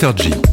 Mister G.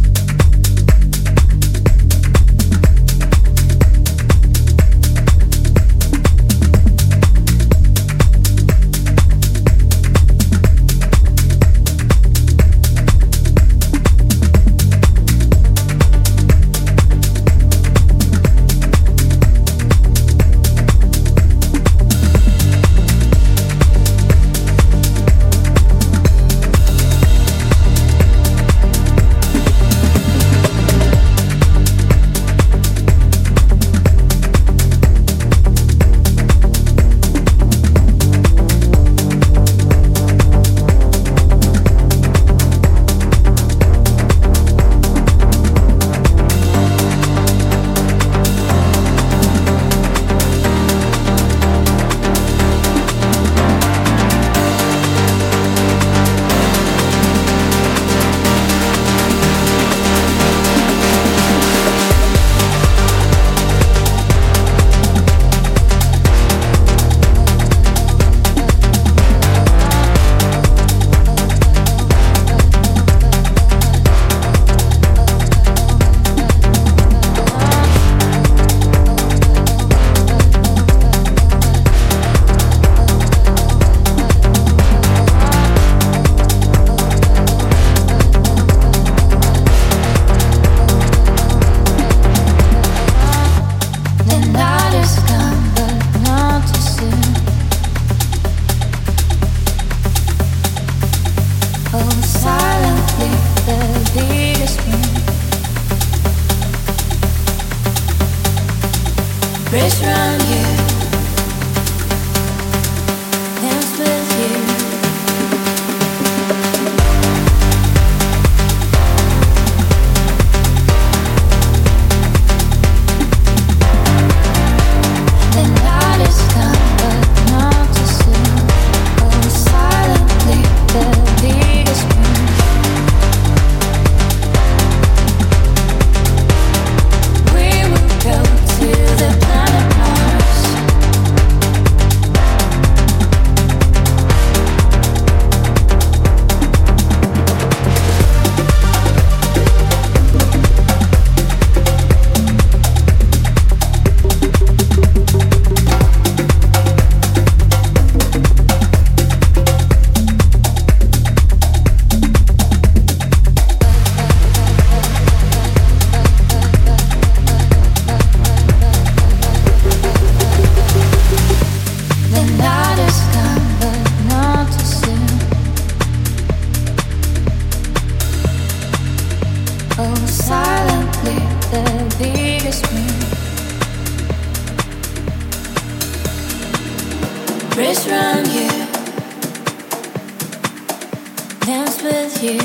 dance with you.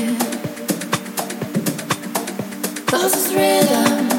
Cause it's rhythm.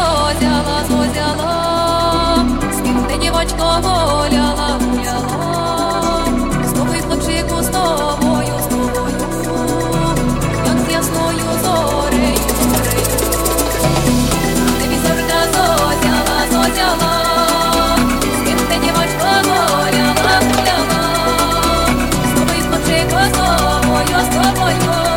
зозяла, зозяла, співне дівочко воляла, гуляла, з тобою хлопчику, з тобою, з тобою, як з ясною зорею, зорею. Тобі завжди зозяла, зозяла, ти дівочко воляла, гуляла, з тобою хлопчику, з тобою, з тобою.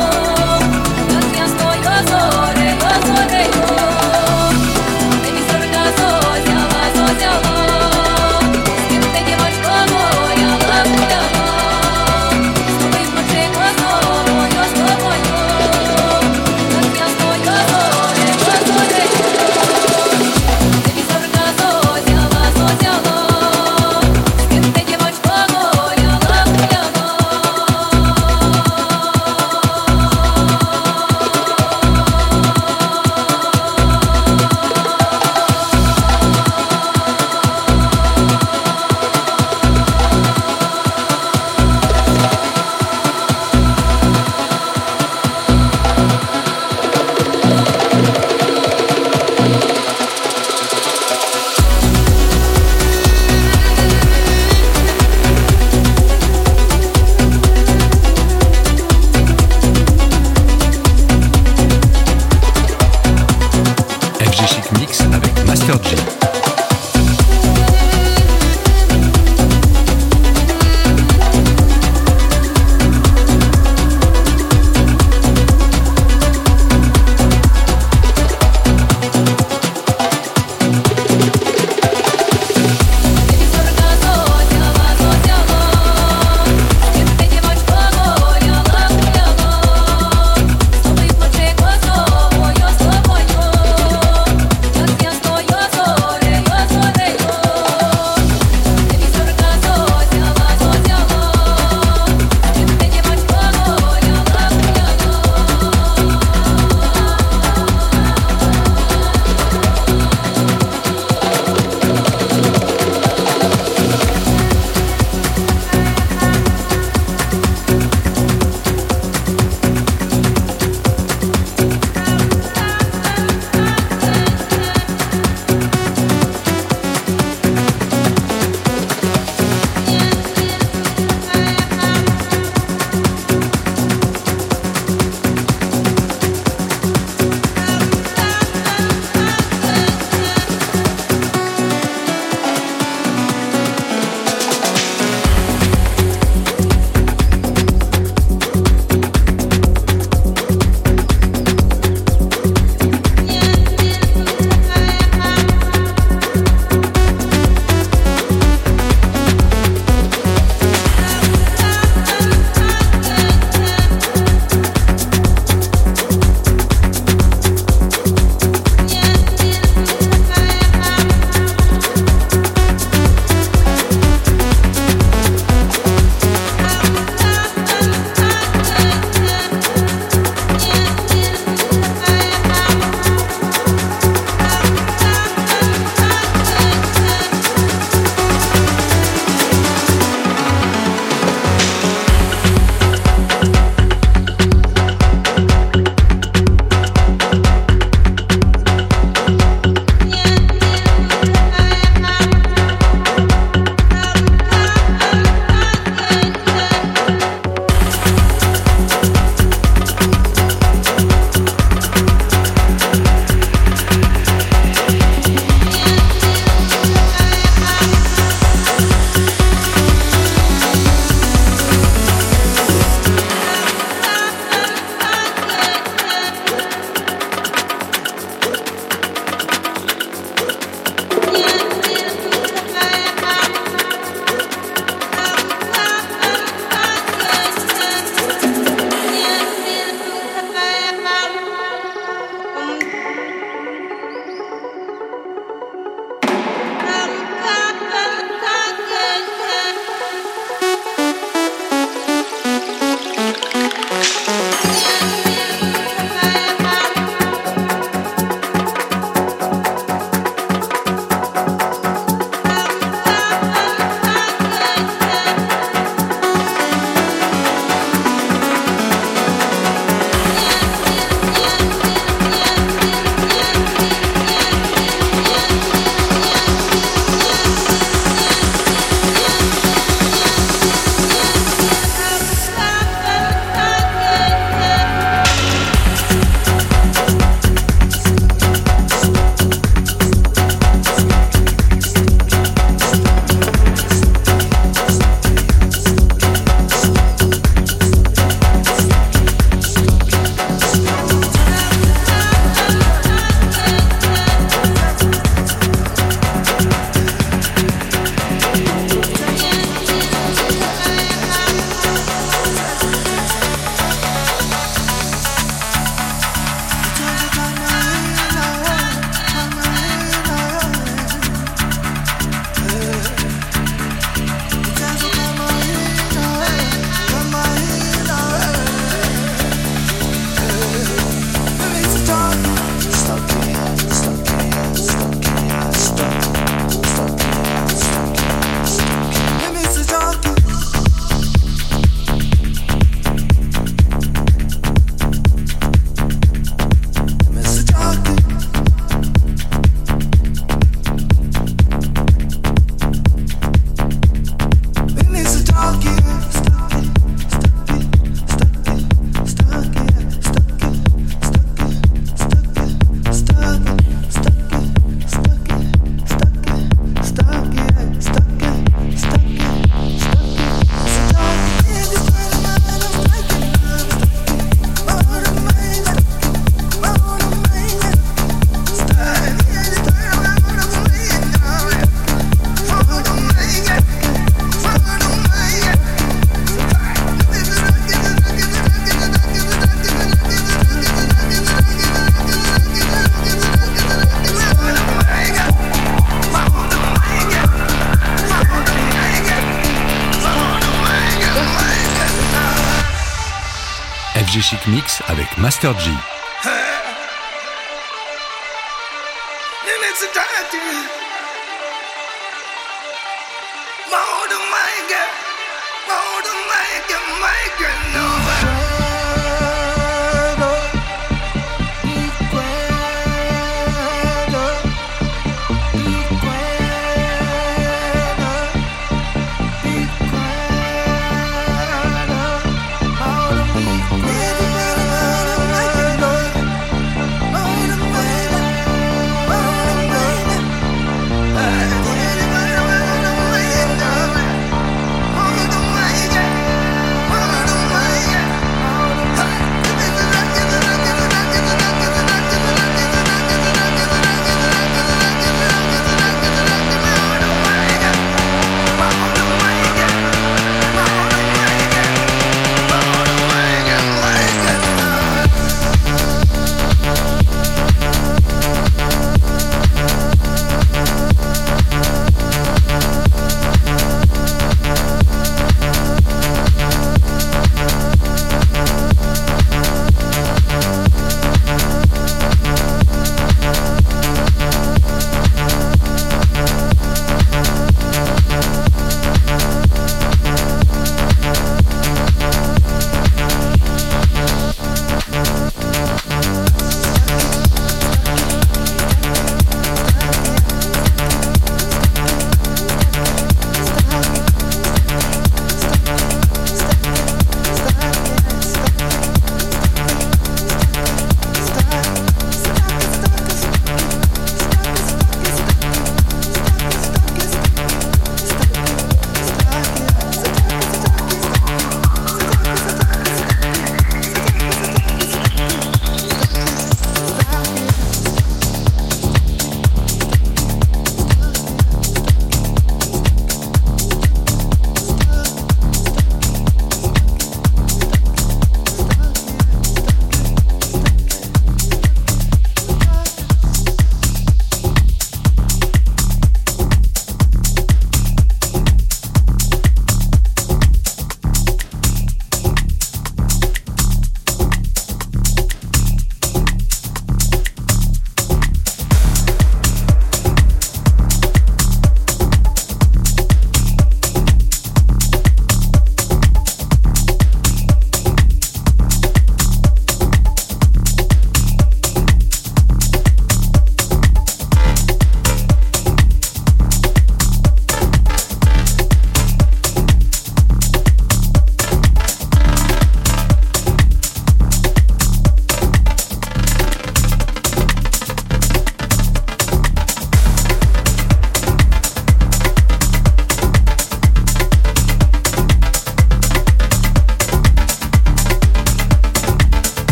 Master G.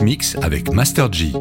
Mix avec Master G.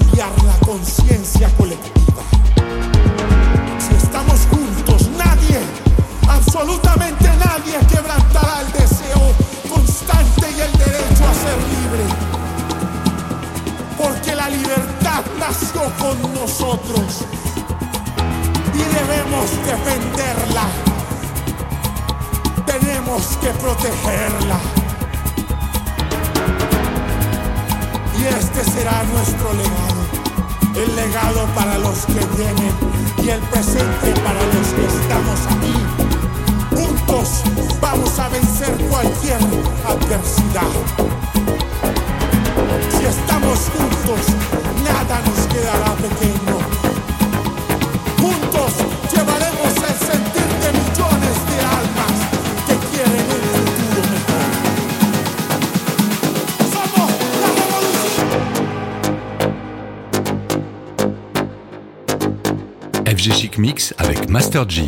cambiar la conciencia colectiva. Si estamos juntos, nadie, absolutamente nadie quebrantará el deseo constante y el derecho a ser libre. Porque la libertad nació con nosotros y debemos defenderla. Tenemos que protegerla. y este será nuestro legado el legado para los que vienen y el presente para los que estamos aquí. Juntos vamos a vencer cualquier adversidad. Si estamos juntos, nada nos quedará pequeño. FG Chic Mix avec Master G.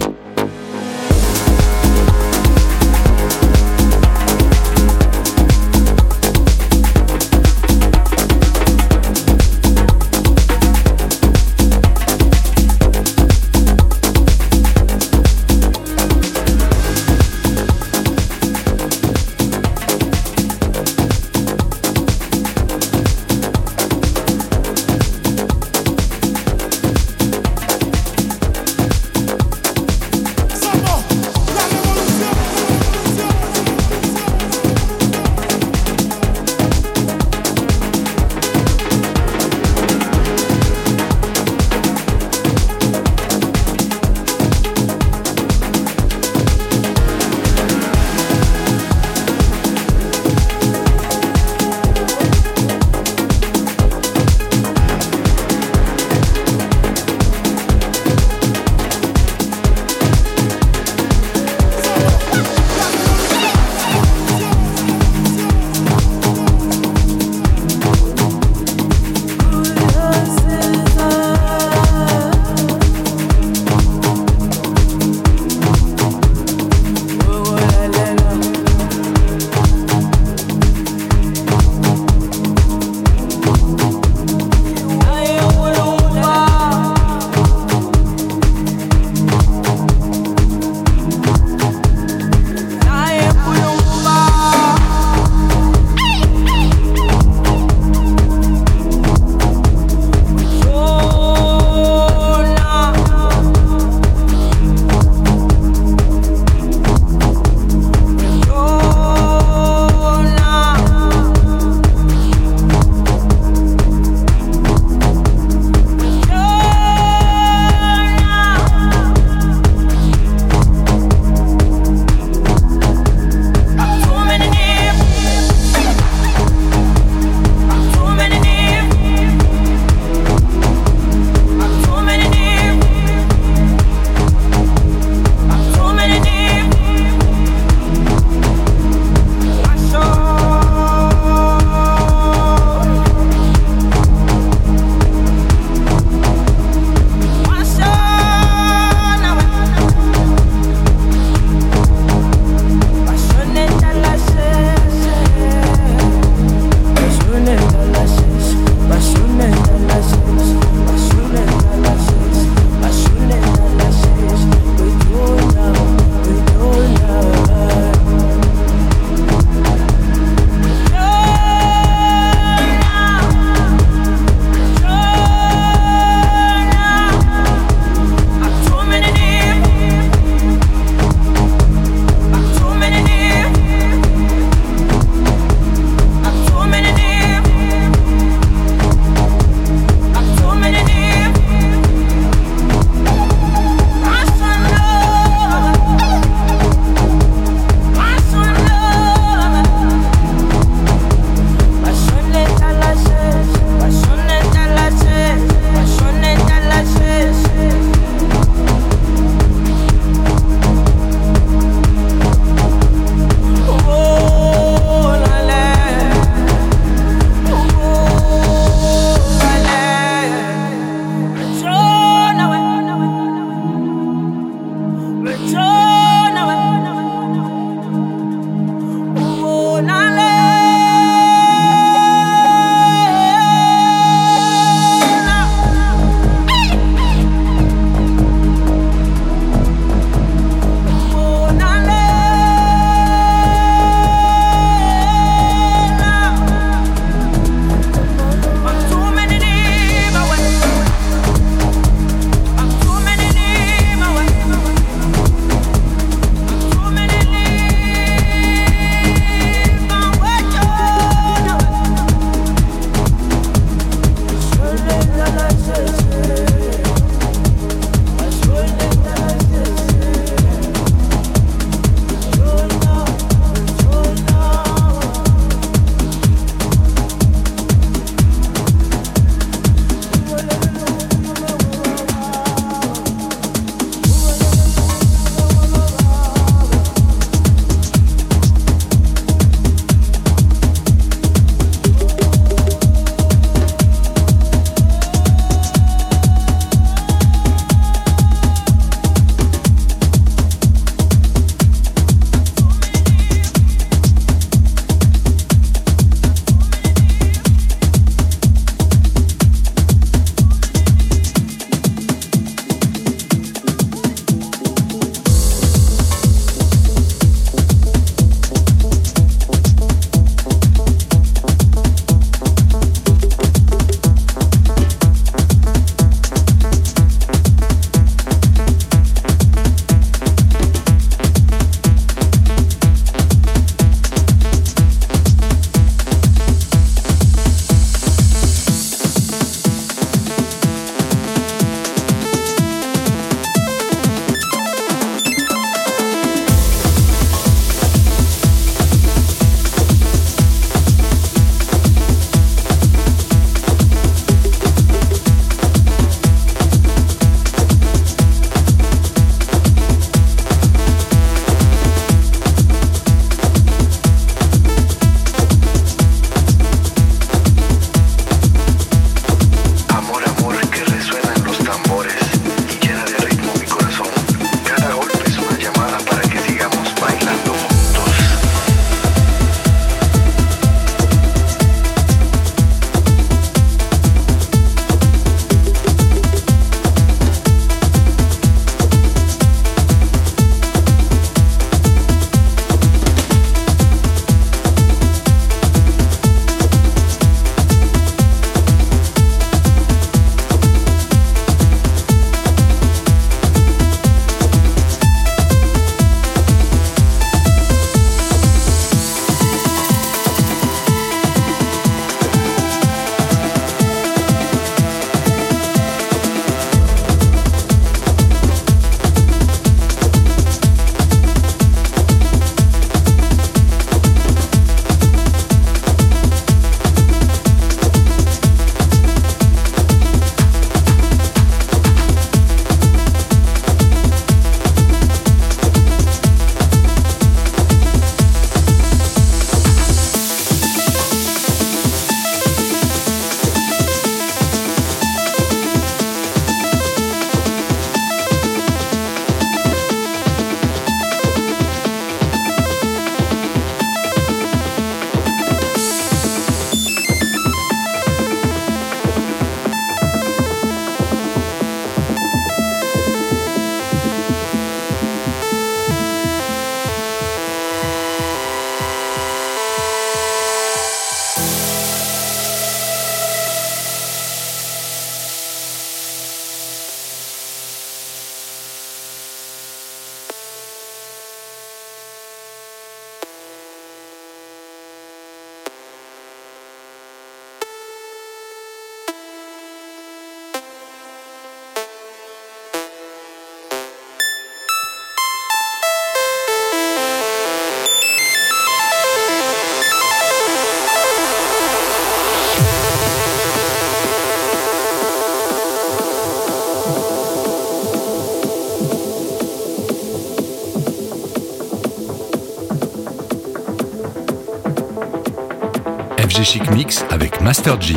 Chic Mix avec Master G.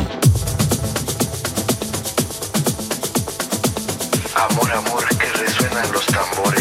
Amor, amor, que resuenan los tambores.